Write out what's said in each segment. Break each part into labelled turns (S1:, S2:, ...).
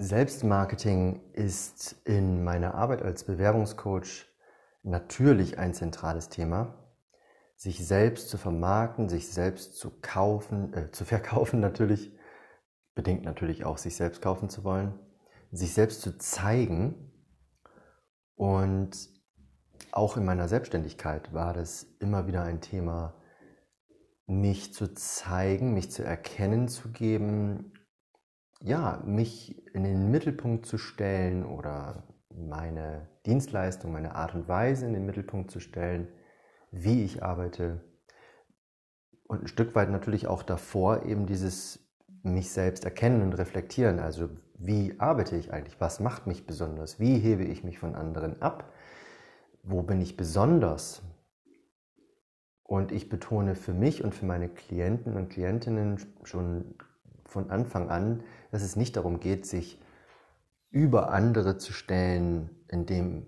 S1: Selbstmarketing ist in meiner Arbeit als Bewerbungscoach natürlich ein zentrales Thema. Sich selbst zu vermarkten, sich selbst zu kaufen, äh, zu verkaufen natürlich, bedingt natürlich auch sich selbst kaufen zu wollen, sich selbst zu zeigen. Und auch in meiner Selbstständigkeit war das immer wieder ein Thema, mich zu zeigen, mich zu erkennen zu geben ja, mich in den Mittelpunkt zu stellen oder meine Dienstleistung, meine Art und Weise in den Mittelpunkt zu stellen, wie ich arbeite und ein Stück weit natürlich auch davor eben dieses mich selbst erkennen und reflektieren. Also wie arbeite ich eigentlich? Was macht mich besonders? Wie hebe ich mich von anderen ab? Wo bin ich besonders? Und ich betone für mich und für meine Klienten und Klientinnen schon von Anfang an, dass es nicht darum geht, sich über andere zu stellen, indem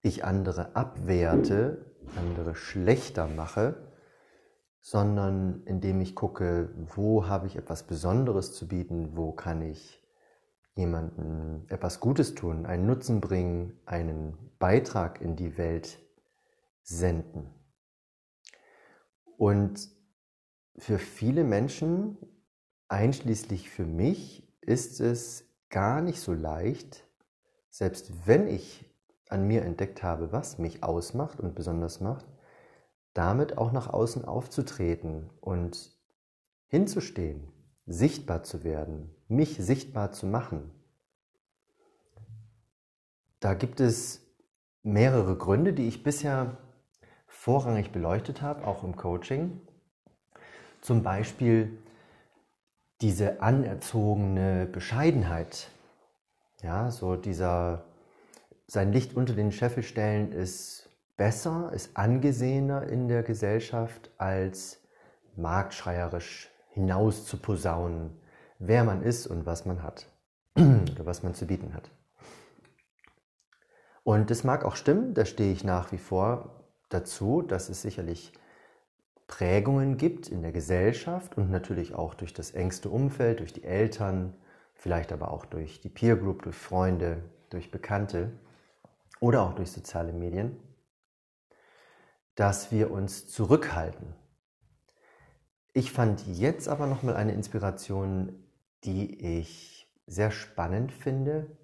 S1: ich andere abwerte, andere schlechter mache, sondern indem ich gucke, wo habe ich etwas Besonderes zu bieten, wo kann ich jemandem etwas Gutes tun, einen Nutzen bringen, einen Beitrag in die Welt senden. Und für viele Menschen einschließlich für mich, ist es gar nicht so leicht, selbst wenn ich an mir entdeckt habe, was mich ausmacht und besonders macht, damit auch nach außen aufzutreten und hinzustehen, sichtbar zu werden, mich sichtbar zu machen. Da gibt es mehrere Gründe, die ich bisher vorrangig beleuchtet habe, auch im Coaching. Zum Beispiel diese anerzogene Bescheidenheit, ja, so dieser, sein Licht unter den Scheffel stellen ist besser, ist angesehener in der Gesellschaft, als marktschreierisch hinaus zu posaunen, wer man ist und was man hat oder was man zu bieten hat. Und das mag auch stimmen, da stehe ich nach wie vor dazu, dass es sicherlich Prägungen gibt in der Gesellschaft und natürlich auch durch das engste Umfeld, durch die Eltern, vielleicht aber auch durch die Peer Group, durch Freunde, durch Bekannte oder auch durch soziale Medien, dass wir uns zurückhalten. Ich fand jetzt aber nochmal eine Inspiration, die ich sehr spannend finde.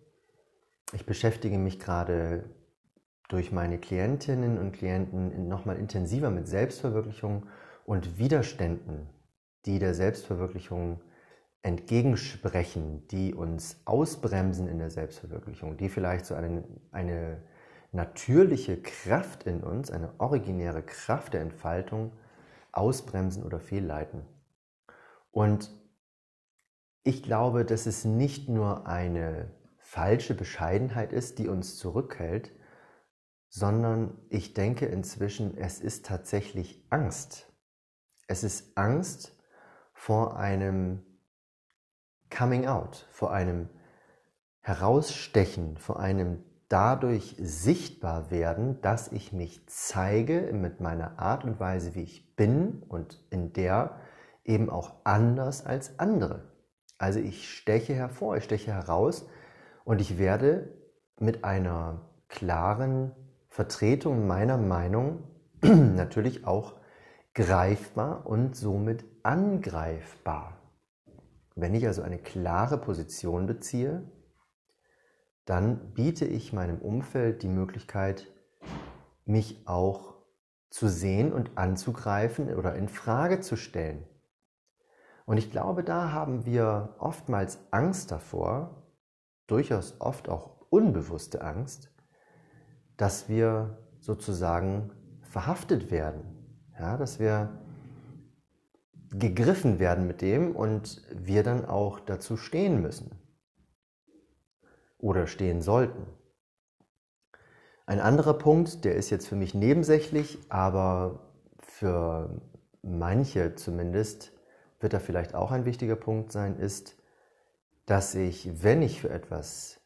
S1: Ich beschäftige mich gerade durch meine Klientinnen und Klienten nochmal intensiver mit Selbstverwirklichung und Widerständen, die der Selbstverwirklichung entgegensprechen, die uns ausbremsen in der Selbstverwirklichung, die vielleicht so eine, eine natürliche Kraft in uns, eine originäre Kraft der Entfaltung ausbremsen oder fehlleiten. Und ich glaube, dass es nicht nur eine falsche Bescheidenheit ist, die uns zurückhält, sondern ich denke inzwischen, es ist tatsächlich Angst. Es ist Angst vor einem Coming Out, vor einem Herausstechen, vor einem dadurch sichtbar werden, dass ich mich zeige mit meiner Art und Weise, wie ich bin und in der eben auch anders als andere. Also ich steche hervor, ich steche heraus und ich werde mit einer klaren Vertretung meiner Meinung natürlich auch greifbar und somit angreifbar. Wenn ich also eine klare Position beziehe, dann biete ich meinem Umfeld die Möglichkeit, mich auch zu sehen und anzugreifen oder in Frage zu stellen. Und ich glaube, da haben wir oftmals Angst davor, durchaus oft auch unbewusste Angst, dass wir sozusagen verhaftet werden, ja, dass wir gegriffen werden mit dem und wir dann auch dazu stehen müssen oder stehen sollten. Ein anderer Punkt, der ist jetzt für mich nebensächlich, aber für manche zumindest wird er vielleicht auch ein wichtiger Punkt sein, ist, dass ich, wenn ich für etwas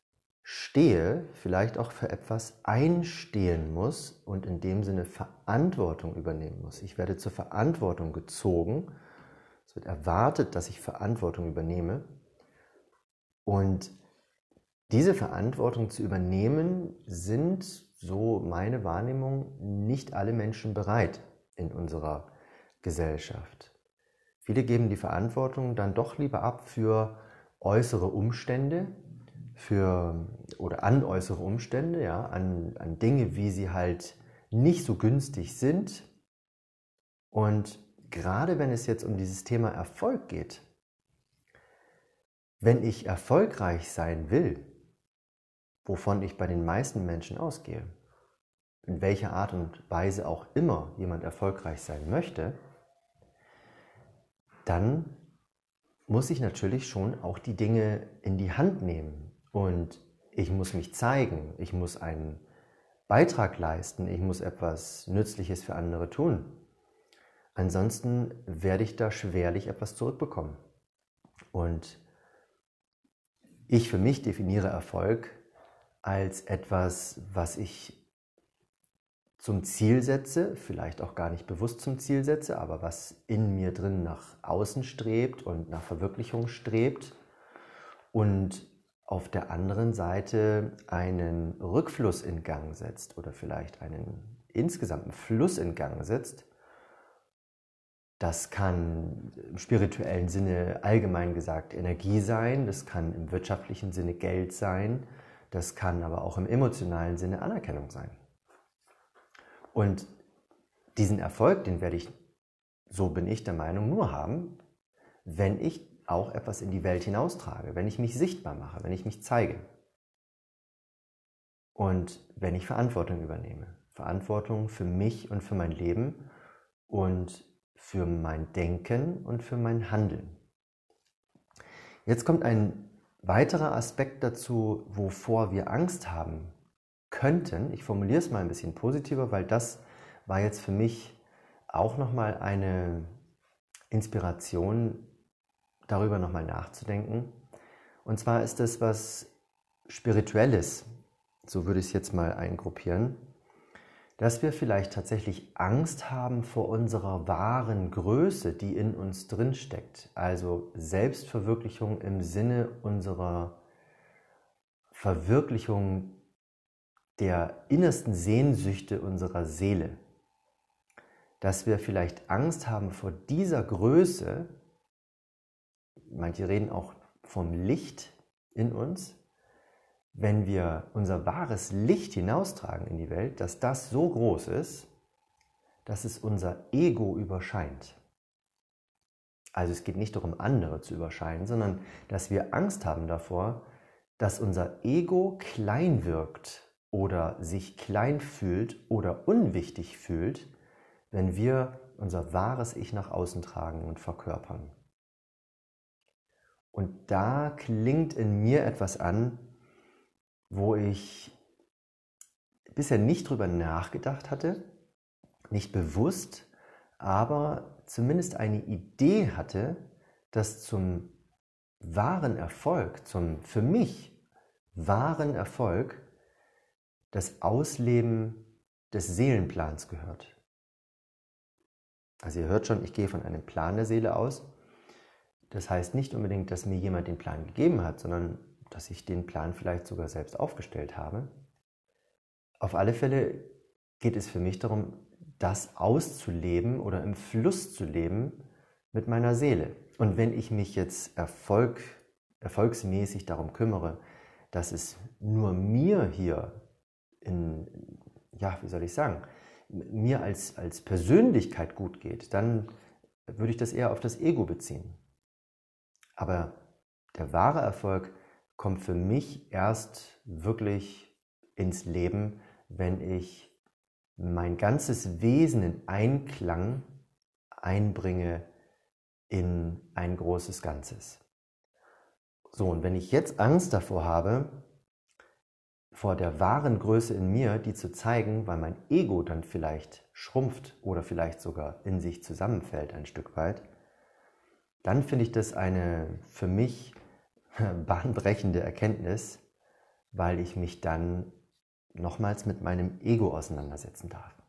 S1: stehe, vielleicht auch für etwas einstehen muss und in dem Sinne Verantwortung übernehmen muss. Ich werde zur Verantwortung gezogen. Es wird erwartet, dass ich Verantwortung übernehme. Und diese Verantwortung zu übernehmen, sind, so meine Wahrnehmung, nicht alle Menschen bereit in unserer Gesellschaft. Viele geben die Verantwortung dann doch lieber ab für äußere Umstände, für oder an äußere Umstände, ja, an, an Dinge, wie sie halt nicht so günstig sind. Und gerade wenn es jetzt um dieses Thema Erfolg geht, wenn ich erfolgreich sein will, wovon ich bei den meisten Menschen ausgehe, in welcher Art und Weise auch immer jemand erfolgreich sein möchte, dann muss ich natürlich schon auch die Dinge in die Hand nehmen und ich muss mich zeigen, ich muss einen Beitrag leisten, ich muss etwas Nützliches für andere tun. Ansonsten werde ich da schwerlich etwas zurückbekommen. Und ich für mich definiere Erfolg als etwas, was ich zum Ziel setze, vielleicht auch gar nicht bewusst zum Ziel setze, aber was in mir drin nach außen strebt und nach Verwirklichung strebt und auf der anderen Seite einen Rückfluss in Gang setzt oder vielleicht einen insgesamten Fluss in Gang setzt. Das kann im spirituellen Sinne allgemein gesagt Energie sein, das kann im wirtschaftlichen Sinne Geld sein, das kann aber auch im emotionalen Sinne Anerkennung sein. Und diesen Erfolg, den werde ich, so bin ich der Meinung, nur haben, wenn ich auch etwas in die Welt hinaustrage, wenn ich mich sichtbar mache, wenn ich mich zeige. Und wenn ich Verantwortung übernehme. Verantwortung für mich und für mein Leben und für mein Denken und für mein Handeln. Jetzt kommt ein weiterer Aspekt dazu, wovor wir Angst haben könnten, ich formuliere es mal ein bisschen positiver, weil das war jetzt für mich auch nochmal eine Inspiration, darüber nochmal nachzudenken. Und zwar ist es was Spirituelles, so würde ich es jetzt mal eingruppieren, dass wir vielleicht tatsächlich Angst haben vor unserer wahren Größe, die in uns drinsteckt. Also Selbstverwirklichung im Sinne unserer Verwirklichung der innersten Sehnsüchte unserer Seele. Dass wir vielleicht Angst haben vor dieser Größe, manche reden auch vom Licht in uns, wenn wir unser wahres Licht hinaustragen in die Welt, dass das so groß ist, dass es unser Ego überscheint. Also es geht nicht darum, andere zu überscheinen, sondern dass wir Angst haben davor, dass unser Ego klein wirkt oder sich klein fühlt oder unwichtig fühlt, wenn wir unser wahres Ich nach außen tragen und verkörpern. Und da klingt in mir etwas an, wo ich bisher nicht drüber nachgedacht hatte, nicht bewusst, aber zumindest eine Idee hatte, dass zum wahren Erfolg, zum für mich wahren Erfolg, das Ausleben des Seelenplans gehört. Also ihr hört schon, ich gehe von einem Plan der Seele aus. Das heißt nicht unbedingt, dass mir jemand den Plan gegeben hat, sondern dass ich den Plan vielleicht sogar selbst aufgestellt habe. Auf alle Fälle geht es für mich darum, das auszuleben oder im Fluss zu leben mit meiner Seele. Und wenn ich mich jetzt Erfolg, erfolgsmäßig darum kümmere, dass es nur mir hier in, ja, wie soll ich sagen, mir als, als Persönlichkeit gut geht, dann würde ich das eher auf das Ego beziehen. Aber der wahre Erfolg kommt für mich erst wirklich ins Leben, wenn ich mein ganzes Wesen in Einklang einbringe in ein großes Ganzes. So, und wenn ich jetzt Angst davor habe, vor der wahren Größe in mir, die zu zeigen, weil mein Ego dann vielleicht schrumpft oder vielleicht sogar in sich zusammenfällt ein Stück weit, dann finde ich das eine für mich bahnbrechende Erkenntnis, weil ich mich dann nochmals mit meinem Ego auseinandersetzen darf.